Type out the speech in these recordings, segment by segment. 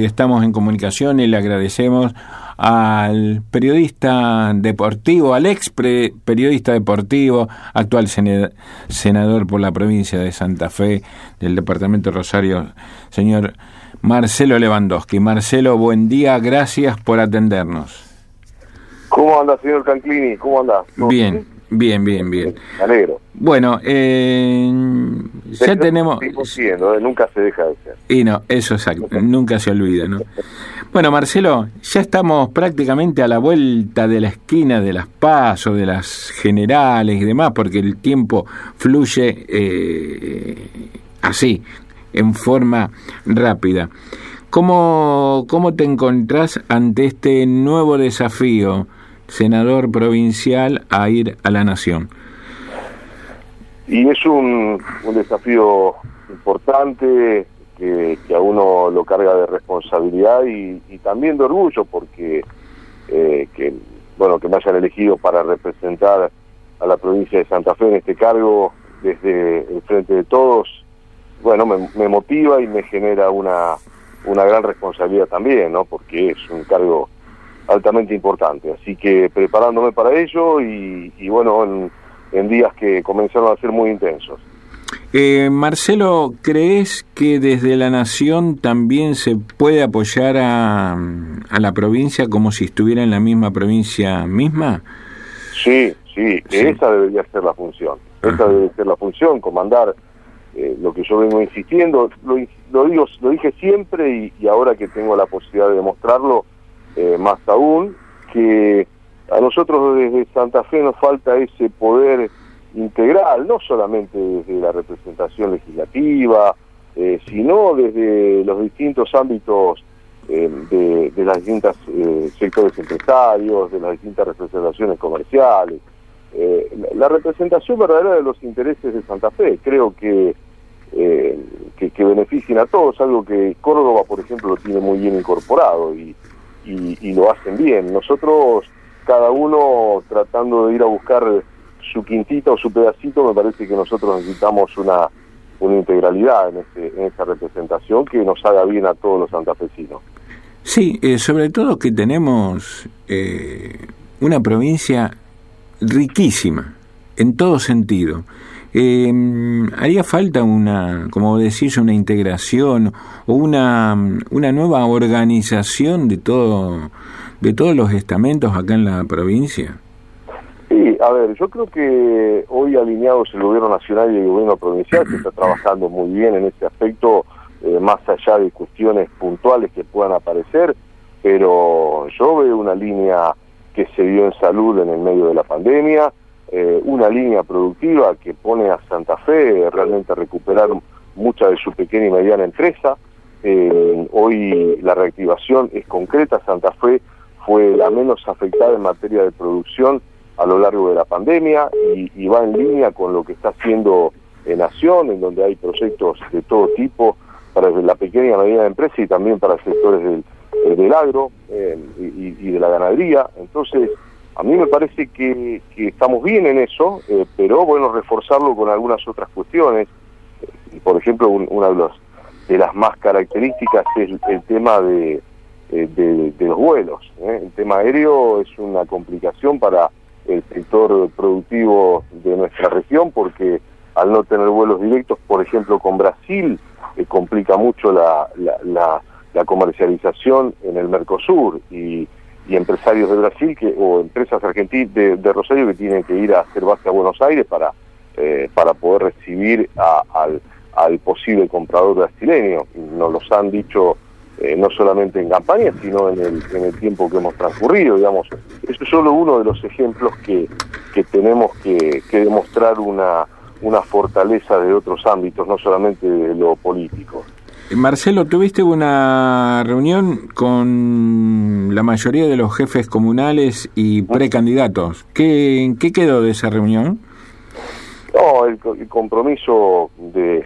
Estamos en comunicación y le agradecemos al periodista deportivo, al ex periodista deportivo, actual senador por la provincia de Santa Fe del departamento de Rosario, señor Marcelo Lewandowski. Marcelo, buen día, gracias por atendernos. ¿Cómo anda, señor Canclini? ¿Cómo anda? Bien, bien, bien, bien. Me alegro. Bueno, eh, ya tenemos... Siendo, ¿eh? nunca se deja de ser. Y no, eso es nunca se olvida, ¿no? Bueno, Marcelo, ya estamos prácticamente a la vuelta de la esquina de las pasos, de las generales y demás, porque el tiempo fluye eh, así, en forma rápida. ¿Cómo, ¿Cómo te encontrás ante este nuevo desafío, senador provincial, a ir a la nación? Y es un, un desafío importante que, a uno lo carga de responsabilidad y, también de orgullo porque eh, que bueno que me hayan elegido para representar a la provincia de Santa Fe en este cargo desde el frente de todos bueno me, me motiva y me genera una una gran responsabilidad también no porque es un cargo altamente importante así que preparándome para ello y, y bueno en, en días que comenzaron a ser muy intensos. Eh, Marcelo, ¿crees que desde la Nación también se puede apoyar a, a, la provincia como si estuviera en la misma provincia misma? Sí, sí, esa debería ser la función. Esa debe ser la función, comandar eh, lo que yo vengo insistiendo. Lo, lo, digo, lo dije siempre y, ahora que tengo la posibilidad de demostrarlo, eh, más aún, que a nosotros desde Santa Fe nos falta ese poder integral, no solamente desde la representación legislativa, eh, sino desde los distintos ámbitos eh, de, de, las distintas eh, sectores empresarios, de las distintas representaciones comerciales. La, representación verdadera de los intereses de Santa Fe, creo que, que, que, beneficien a todos, algo que Córdoba, por ejemplo, lo tiene muy bien incorporado y, y lo hacen bien. Nosotros cada uno tratando de ir a buscar su quintita o su pedacito, me parece que nosotros necesitamos una, una integralidad en, ese, en esa representación que nos haga bien a todos los santafesinos. Sí, eh, sobre todo que tenemos eh, una provincia riquísima en todo sentido. Eh, haría falta una, como decís, una integración o una, una nueva organización de todo de todos los estamentos acá en la provincia? Sí, a ver, yo creo que hoy alineados el gobierno nacional y el gobierno provincial se está trabajando muy bien en este aspecto, eh, más allá de cuestiones puntuales que puedan aparecer, pero yo veo una línea que se dio en salud en el medio de la pandemia, eh, una línea productiva que pone a Santa Fe realmente recuperar mucha de su pequeña y mediana empresa. Eh, hoy la reactivación es concreta, Santa Fe fue la menos afectada en materia de producción a lo largo de la pandemia y, va en línea con lo que está haciendo en Nación, en donde hay proyectos de todo tipo para la pequeña y mediana empresa y también para sectores del, eh, del agro eh, y, de la ganadería. Entonces, a mí me parece que, estamos bien en eso, eh, pero bueno, reforzarlo con algunas otras cuestiones. Por ejemplo, una de, de las más características es el tema de eh, de, los vuelos. ¿eh? El tema aéreo es una complicación para el sector productivo de nuestra región porque al no tener vuelos directos, por ejemplo, con Brasil, eh, complica mucho la, la, la, comercialización en el Mercosur y, y empresarios de Brasil que o empresas argentinas de, de, Rosario que tienen que ir a hacer base a Buenos Aires para, para poder recibir al, al posible comprador brasileño. Nos los han dicho eh, no solamente en campaña, sino en el, en el tiempo que hemos transcurrido, digamos. Eso es solo uno de los ejemplos que, que tenemos que, que demostrar una, una fortaleza de otros ámbitos, no solamente de lo político. Marcelo, tuviste una reunión con la mayoría de los jefes comunales y precandidatos. ¿Qué, ¿Qué quedó de esa reunión? No, el, compromiso de,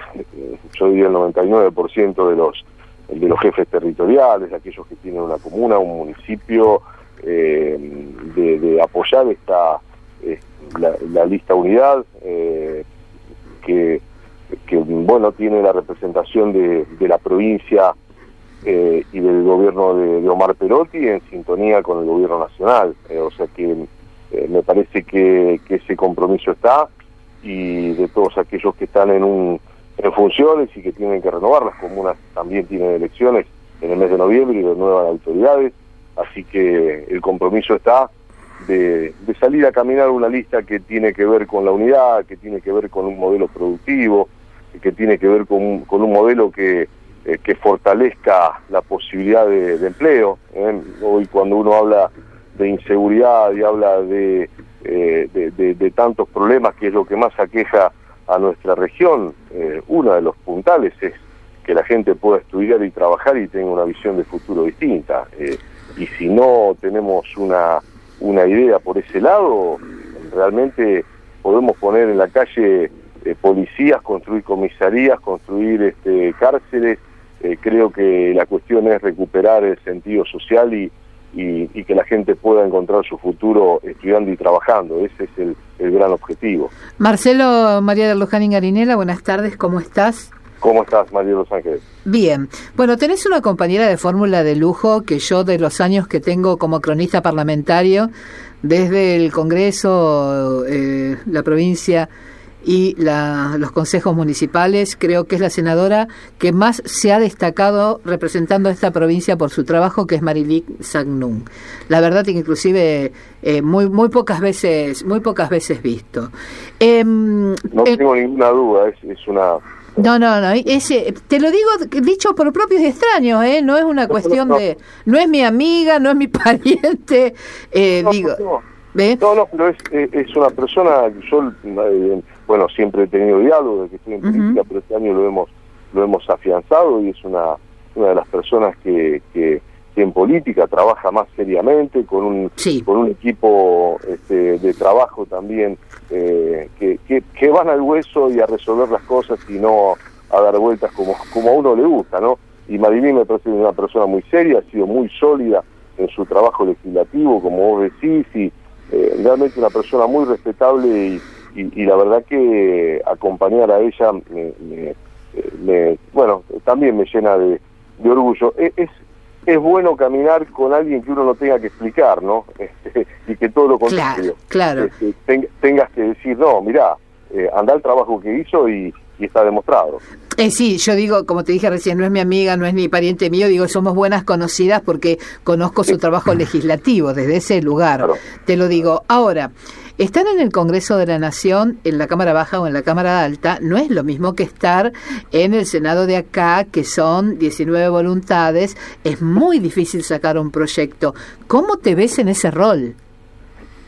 yo diría el 99% de los de los jefes territoriales, aquellos que tienen una comuna, un municipio, eh, de, apoyar esta eh, la, lista unidad eh, que, que, bueno tiene la representación de, de la provincia eh, y del gobierno de, Omar Perotti en sintonía con el gobierno nacional. Eh, o sea que eh, me parece que, ese compromiso está y de todos aquellos que están en, un, en funciones y que tienen que renovar, las comunas también tienen elecciones en el mes de noviembre y renuevan autoridades, así que el compromiso está de, de salir a caminar una lista que tiene que ver con la unidad, que tiene que ver con un modelo productivo, que tiene que ver con, con un modelo que eh, que fortalezca la posibilidad de, empleo. ¿eh? Hoy cuando uno habla de inseguridad y habla de, eh, de, tantos problemas, que es lo que más aqueja a nuestra región, uno de los puntales es que la gente pueda estudiar y trabajar y tenga una visión de futuro distinta. y si no tenemos una, una idea por ese lado, realmente podemos poner en la calle policías, construir comisarías, construir este, cárceles, eh, creo que la cuestión es recuperar el sentido social y, y, que la gente pueda encontrar su futuro estudiando y trabajando. Ese es el, gran objetivo. Marcelo María de Luján Garinela, buenas tardes, ¿cómo estás? ¿Cómo estás, María de Los Ángeles? Bien. Bueno, tenés una compañera de fórmula de lujo que yo de los años que tengo como cronista parlamentario, desde el Congreso, eh, la provincia y los consejos municipales. Creo que es la senadora que más se ha destacado representando a esta provincia por su trabajo, que es Marilik Sagnun. La verdad que inclusive eh, muy muy pocas veces muy pocas veces visto. Em, no eh, tengo ninguna duda, es, una no, no, no. Ese, te lo digo dicho por propios extraños, ¿eh? No es una cuestión de. No es mi amiga, no es mi pariente. Eh, digo. No, no, pero es, es una persona. Yo bueno, siempre he tenido diálogo de que estoy en política, pero este año lo hemos lo hemos afianzado y es una, una de las personas que, que, en política trabaja más seriamente, con un, con un equipo este, de trabajo también eh, que, que, van al hueso y a resolver las cosas y no a dar vueltas como, como a uno le gusta, ¿no? Y Marilyn me parece una persona muy seria, ha sido muy sólida en su trabajo legislativo, como vos decís, y eh, realmente una persona muy respetable y y, la verdad que acompañar a ella me, bueno también me llena de, orgullo. E, es, es bueno caminar con alguien que uno no tenga que explicar no este, y que todo lo contrario. claro, este, tengas que decir no mira eh, anda el trabajo que hizo y, está demostrado. Eh, sí, yo digo, como te dije recién, no es mi amiga, no es ni pariente mío, digo, somos buenas conocidas porque conozco su trabajo legislativo desde ese lugar. Te lo digo. Ahora, Estar en el Congreso de la Nación, en la Cámara Baja o en la Cámara Alta, no es lo mismo que estar en el Senado de acá, que son 19 voluntades. Es muy difícil sacar un proyecto. ¿Cómo te ves en ese rol?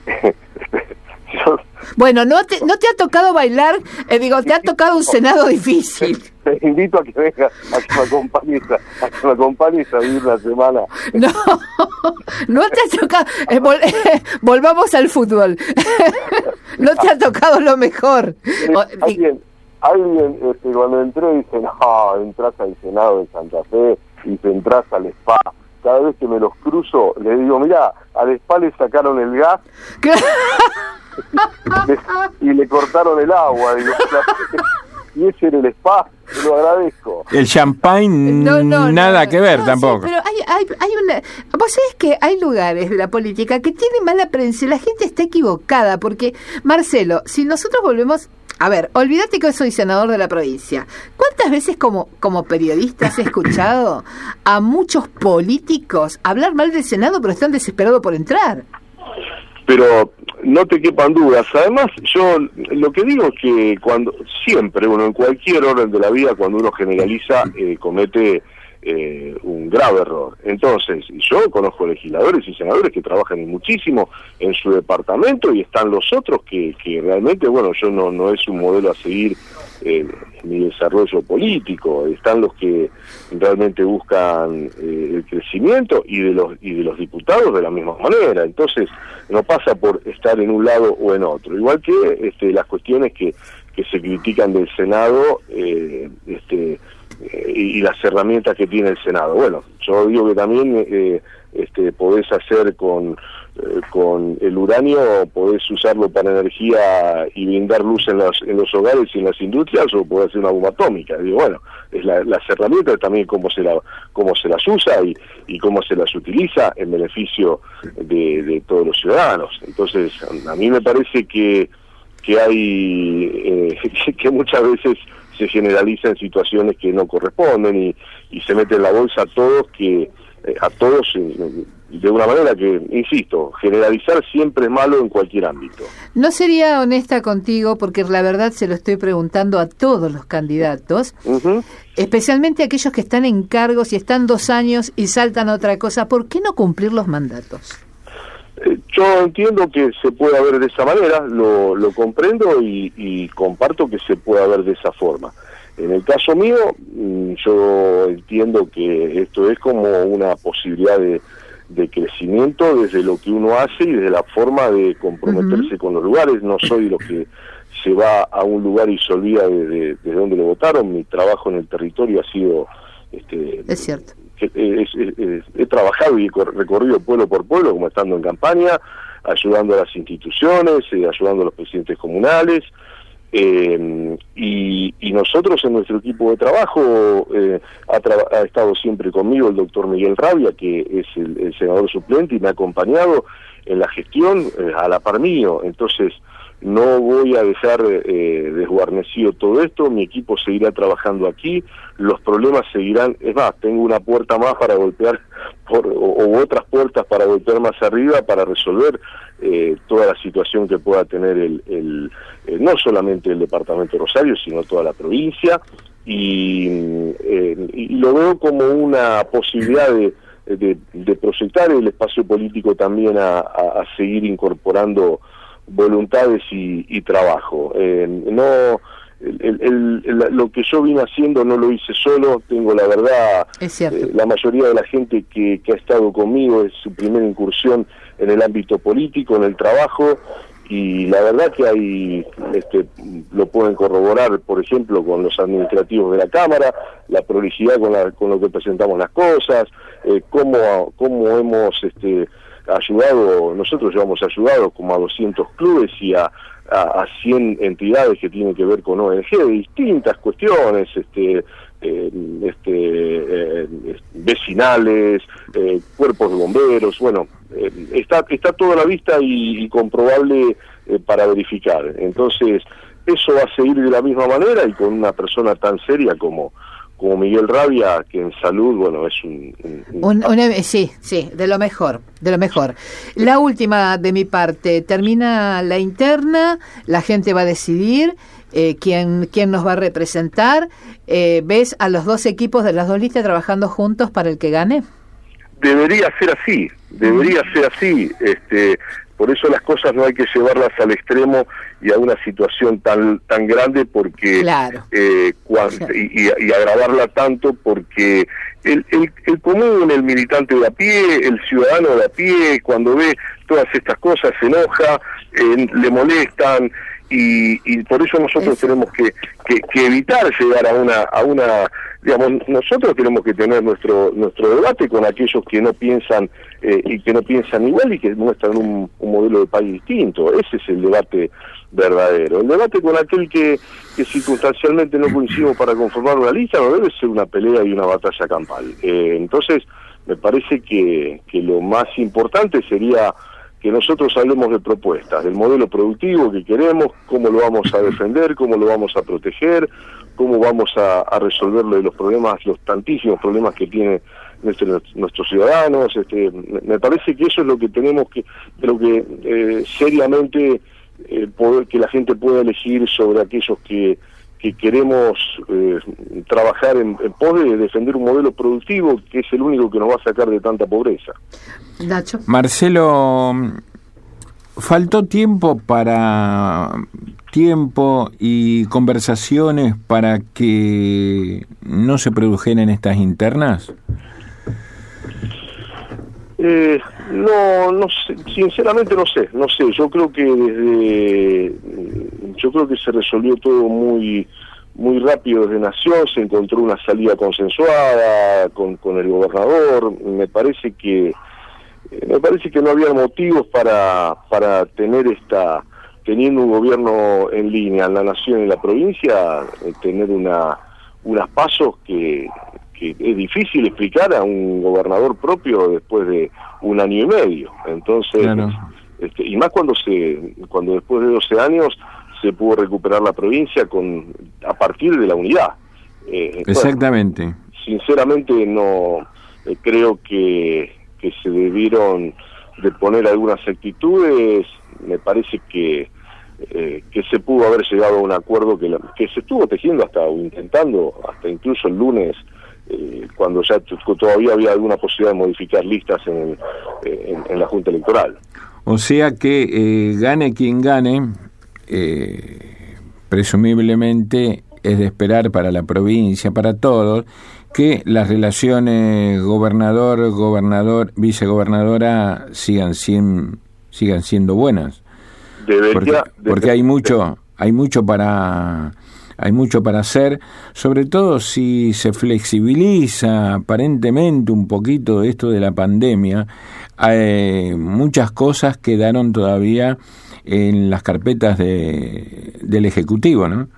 Bueno, no te, no te ha tocado bailar, eh, digo, te ha tocado un senado difícil. Te, invito a que vengas, a que me acompañes, a, que me acompañes a vivir la semana. No, no te ha tocado, eh, volvamos al fútbol. no te ha tocado lo mejor. Alguien, alguien este, cuando entré dice, no, entras al Senado de Santa Fe y te entras al SPA cada vez que me los cruzo, le digo, mira, al spa le sacaron el gas y le cortaron el agua. Digo, y ese era el spa, te lo agradezco. El champagne, nada que ver tampoco. pero hay, hay, hay una. Vos sabés que hay lugares de la política que tienen mala prensa la gente está equivocada, porque, Marcelo, si nosotros volvemos a ver, olvídate que soy senador de la provincia. ¿Cuántas veces como, como periodista has escuchado a muchos políticos hablar mal del Senado pero están desesperados por entrar? Pero no te quepan dudas. Además, yo lo que digo es que cuando siempre, uno en cualquier orden de la vida, cuando uno generaliza, eh, comete eh, un grave error. Entonces, yo conozco legisladores y senadores que trabajan muchísimo en su departamento y están los otros que, que realmente, bueno, yo no, no es un modelo a seguir eh, mi desarrollo político, están los que realmente buscan eh, el crecimiento y de los y de los diputados de la misma manera. Entonces, no pasa por estar en un lado o en otro. Igual que este, las cuestiones que, que se critican del Senado, eh, este, y, las herramientas que tiene el Senado. Bueno, yo digo que también eh, este, podés hacer con, eh, con el uranio, podés usarlo para energía y brindar luz en, las, en los hogares y en las industrias, o podés hacer una bomba atómica. Digo, bueno, es las herramientas también cómo se, la, cómo se las usa y, y cómo se las utiliza en beneficio de, de todos los ciudadanos. Entonces, a mí me parece que que hay eh, que muchas veces se generalizan situaciones que no corresponden y, y se mete en la bolsa a todos que eh, a todos de una manera que, insisto, generalizar siempre es malo en cualquier ámbito. No sería honesta contigo porque la verdad se lo estoy preguntando a todos los candidatos, especialmente aquellos que están en cargos y están dos años y saltan a otra cosa. ¿Por qué no cumplir los mandatos? Eh, yo entiendo que se pueda ver de esa manera, lo, lo comprendo y, comparto que se pueda ver de esa forma. En el caso mío, mm, yo entiendo que esto es como una posibilidad de, crecimiento desde lo que uno hace y desde la forma de comprometerse con los lugares. No soy lo que se va a un lugar y se olvida de, de, dónde lo votaron. Mi trabajo en el territorio ha sido... Este, es cierto he trabajado y he recorrido pueblo por pueblo, como estando en campaña, ayudando a las instituciones, eh, ayudando a los presidentes comunales, eh, y, nosotros en nuestro equipo de trabajo eh, ha, estado siempre conmigo el doctor Miguel Rabia, que es el, senador suplente y me ha acompañado en la gestión a la par mío. Entonces, no voy a dejar eh, desguarnecido todo esto, mi equipo seguirá trabajando aquí, los problemas seguirán, es más, tengo una puerta más para golpear, por, o, otras puertas para golpear más arriba para resolver eh, toda la situación que pueda tener el, el eh, no solamente el departamento de Rosario, sino toda la provincia, y, eh, y lo veo como una posibilidad de, de, proyectar el espacio político también a seguir incorporando voluntades y, trabajo. Eh, no lo que yo vine haciendo no lo hice solo, tengo la verdad, eh, la mayoría de la gente que, que ha estado conmigo es su primera incursión en el ámbito político, en el trabajo, y la verdad que hay, este, lo pueden corroborar, por ejemplo, con los administrativos de la Cámara, la prolijidad con, la, con lo que presentamos las cosas, eh, cómo, cómo hemos... este ayudado, nosotros llevamos ayudado como a 200 clubes y a, a, 100 entidades que tienen que ver con ONG distintas cuestiones, este, eh, este, eh, vecinales, eh, cuerpos de bomberos, bueno, está, está todo a la vista y comprobable para verificar. Entonces, eso va a seguir de la misma manera y con una persona tan seria como como Miguel Rabia, que en salud, bueno, es un... sí, sí, de lo mejor, de lo mejor. La última de mi parte, termina la interna, la gente va a decidir eh, quién, quién nos va a representar. Eh, ¿Ves a los dos equipos de las dos listas trabajando juntos para el que gane? Debería ser así, debería ser así. Este, por eso las cosas no hay que llevarlas al extremo y a una situación tan tan grande porque eh, y, agravarla tanto porque el, el, el, común, el militante de a pie, el ciudadano de a pie, cuando ve todas estas cosas se enoja, eh, le molestan y, y por eso nosotros tenemos que, que, evitar llegar a una a una digamos nosotros tenemos que tener nuestro nuestro debate con aquellos que no piensan eh, y que no piensan igual y que muestran un, modelo de país distinto. Ese es el debate verdadero. El debate con aquel que, que circunstancialmente no coincidimos para conformar una lista no debe ser una pelea y una batalla campal. Eh, entonces me parece que, que lo más importante sería que nosotros hablemos de propuestas, del modelo productivo que queremos, cómo lo vamos a defender, cómo lo vamos a proteger, cómo vamos a, resolver los problemas, los tantísimos problemas que tienen nuestros ciudadanos. Este, me parece que eso es lo que tenemos que, lo que eh, seriamente eh, poder que la gente pueda elegir sobre aquellos que que queremos eh, trabajar en, pos de defender un modelo productivo que es el único que nos va a sacar de tanta pobreza. Nacho. Marcelo, ¿faltó tiempo para tiempo y conversaciones para que no se produjeran estas internas? Eh, no, no sé, sinceramente no sé, no sé. Yo creo que desde, yo creo que se resolvió todo muy, muy rápido desde Nación se encontró una salida consensuada con, el gobernador. Me parece que eh, me parece que no había motivos para, para tener esta, teniendo un gobierno en línea en la nación y la provincia, eh, tener una, unas pasos que, que es difícil explicar a un gobernador propio después de un año y medio. Entonces, este, y más cuando se, cuando después de 12 años se pudo recuperar la provincia con a partir de la unidad. Eh, Exactamente. sinceramente no creo que que se debieron de poner algunas actitudes, me parece que, eh, que se pudo haber llegado a un acuerdo que, que se estuvo tejiendo hasta o intentando, hasta incluso el lunes, eh, cuando ya todavía había alguna posibilidad de modificar listas en, en, la Junta Electoral. O sea que eh, gane quien gane, presumiblemente es de esperar para la provincia, para todos, que las relaciones gobernador, gobernador, vicegobernadora sigan, sigan siendo buenas. porque, hay mucho, hay mucho para hay mucho para hacer, sobre todo si se flexibiliza aparentemente un poquito esto de la pandemia, hay muchas cosas quedaron todavía en las carpetas de, del Ejecutivo, ¿no?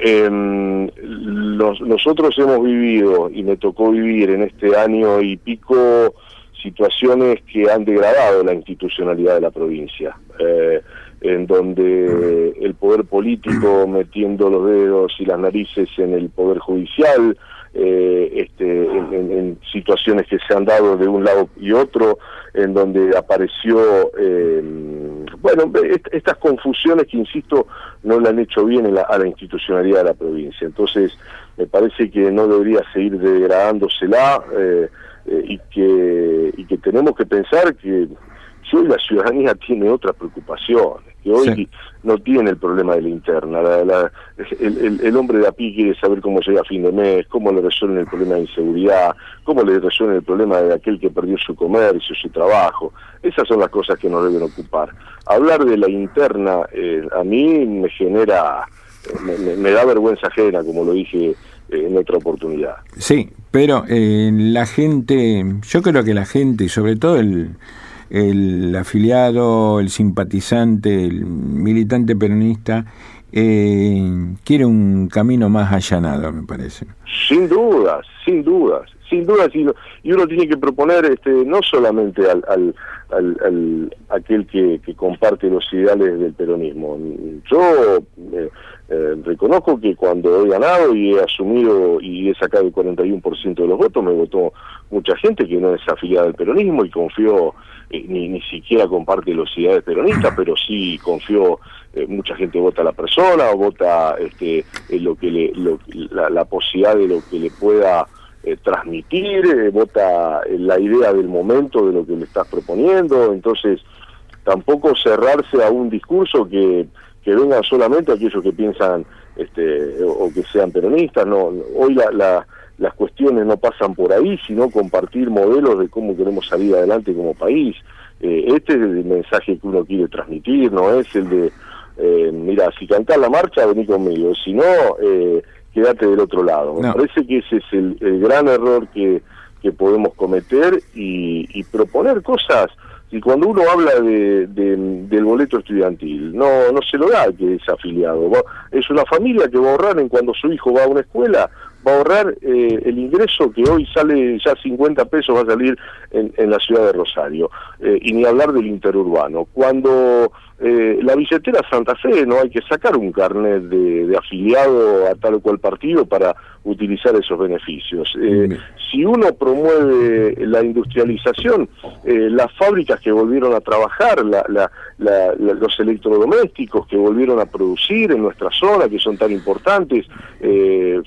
Eh, nosotros hemos vivido y me tocó vivir en este año y pico situaciones que han degradado la institucionalidad de la provincia, eh, en donde el poder político metiendo los dedos y las narices en el poder judicial, eh, este, en, situaciones que se han dado de un lado y otro, en donde apareció, eh, bueno, estas confusiones que, insisto, no le han hecho bien a la institucionalidad de la provincia. Entonces, me parece que no debería seguir degradándosela eh, eh, y, que, y que tenemos que pensar que hoy la ciudadanía tiene otras preocupaciones, que hoy no tiene el problema de la interna. el, el, hombre de a pie quiere saber cómo llega a fin de mes, cómo le resuelven el problema de inseguridad, cómo le resuelven el problema de aquel que perdió su comercio, su trabajo. Esas son las cosas que nos deben ocupar. Hablar de la interna eh, a mí me genera, me, da vergüenza ajena, como lo dije eh, en otra oportunidad. Sí, pero eh, la gente, yo creo que la gente, y sobre todo el el afiliado, el simpatizante, el militante peronista, eh, quiere un camino más allanado, me parece. Sin dudas, sin dudas, sin dudas, y, uno tiene que proponer este, no solamente al, al, aquel que, que, comparte los ideales del peronismo. Yo eh, eh, reconozco que cuando he ganado y he asumido y he sacado el 41% de los votos, me votó mucha gente que no es afiliada al peronismo y confió eh, ni, ni siquiera comparte los ideales peronistas, pero sí confió, eh, mucha gente vota a la persona o vota este, en lo que le, la, posibilidad de lo que le pueda eh, transmitir, vota la idea del momento de lo que le estás proponiendo, entonces tampoco cerrarse a un discurso que, que vengan solamente aquellos que piensan este, o, que sean peronistas, no, hoy la, la las cuestiones no pasan por ahí, sino compartir modelos de cómo queremos salir adelante como país. Eh, este es el mensaje que uno quiere transmitir, no es el de, eh, mira, si cantás la marcha, vení conmigo, si no, eh, quédate del otro lado. Me parece que ese es el, gran error que, que podemos cometer y, y proponer cosas y cuando uno habla de, del boleto estudiantil, no no se lo da que es afiliado. Es una familia que va a ahorrar en cuando su hijo va a una escuela, va a ahorrar eh, el ingreso que hoy sale ya 50 pesos, va a salir en, en la ciudad de Rosario. Eh, y ni hablar del interurbano. Cuando eh, la billetera Santa Fe no hay que sacar un carnet de, afiliado a tal o cual partido para utilizar esos beneficios. Si uno promueve la industrialización, las fábricas que volvieron a trabajar, los electrodomésticos que volvieron a producir en nuestra zona, que son tan importantes,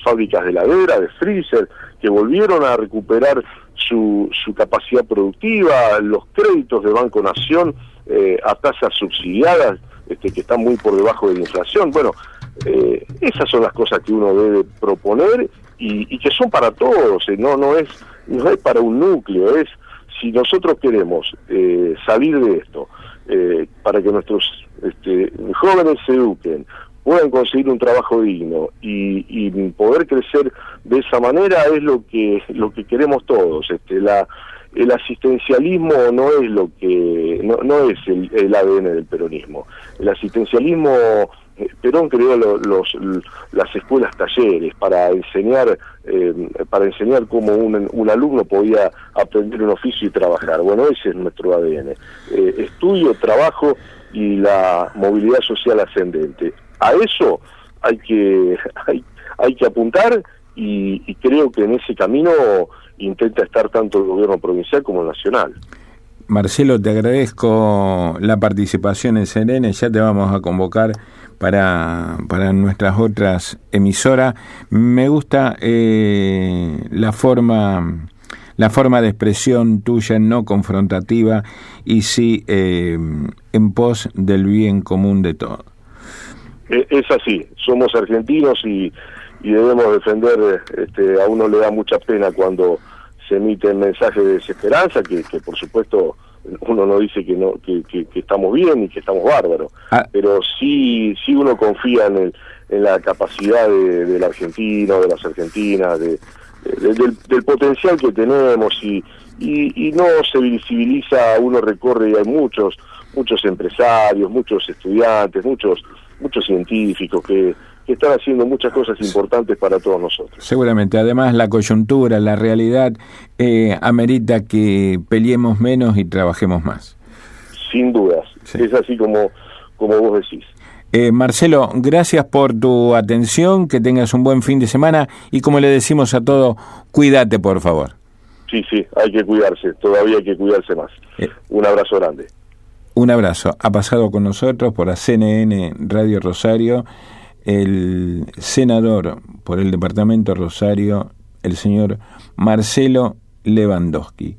fábricas de de freezer, que volvieron a recuperar su, su capacidad productiva, los créditos de Banco Nación, eh, a tasas subsidiadas este, que están muy por debajo de la inflación. Bueno, eh, esas son las cosas que uno debe proponer y, que son para todos, eh, no, no, es, no es para un núcleo, es si nosotros queremos salir de esto para que nuestros este, jóvenes se eduquen, puedan conseguir un trabajo digno y, y, poder crecer de esa manera es lo que lo que queremos todos este la el asistencialismo no es lo que no, no es el, el ADN del peronismo el asistencialismo eh, Perón creó los, las escuelas talleres para enseñar eh, para enseñar cómo un, un, alumno podía aprender un oficio y trabajar. Bueno, ese es nuestro ADN. Eh, estudio, trabajo y la movilidad social ascendente. A eso hay que hay, hay que apuntar y, y creo que en ese camino intenta estar tanto el gobierno provincial como el nacional. Marcelo, te agradezco la participación en Serene, ya te vamos a convocar para, para nuestras otras emisoras. Me gusta eh, la forma la forma de expresión tuya no confrontativa y sí eh, en pos del bien común de todos. E, es así, somos argentinos y, y debemos defender, este, a uno le da mucha pena cuando se emiten mensajes de desesperanza, que, que por supuesto uno no dice que no que, que, estamos bien y que estamos bárbaros, ah. pero sí sí uno confía en, el, en la capacidad de, del argentino, de las argentinas, de, del, del, potencial que tenemos y, y, y, no se visibiliza, uno recorre y hay muchos muchos empresarios, muchos estudiantes, muchos muchos científicos que que están haciendo muchas cosas importantes para todos nosotros. Seguramente, además la coyuntura, la realidad, eh, amerita que peleemos menos y trabajemos más. Sin dudas, es así como, como vos decís. Eh, Marcelo, gracias por tu atención, que tengas un buen fin de semana y como le decimos a todos, cuídate por favor. Sí, sí, hay que cuidarse, todavía hay que cuidarse más. Eh. un abrazo grande. Un abrazo. Ha pasado con nosotros por la CNN Radio Rosario el senador por el departamento Rosario, el señor Marcelo Lewandowski.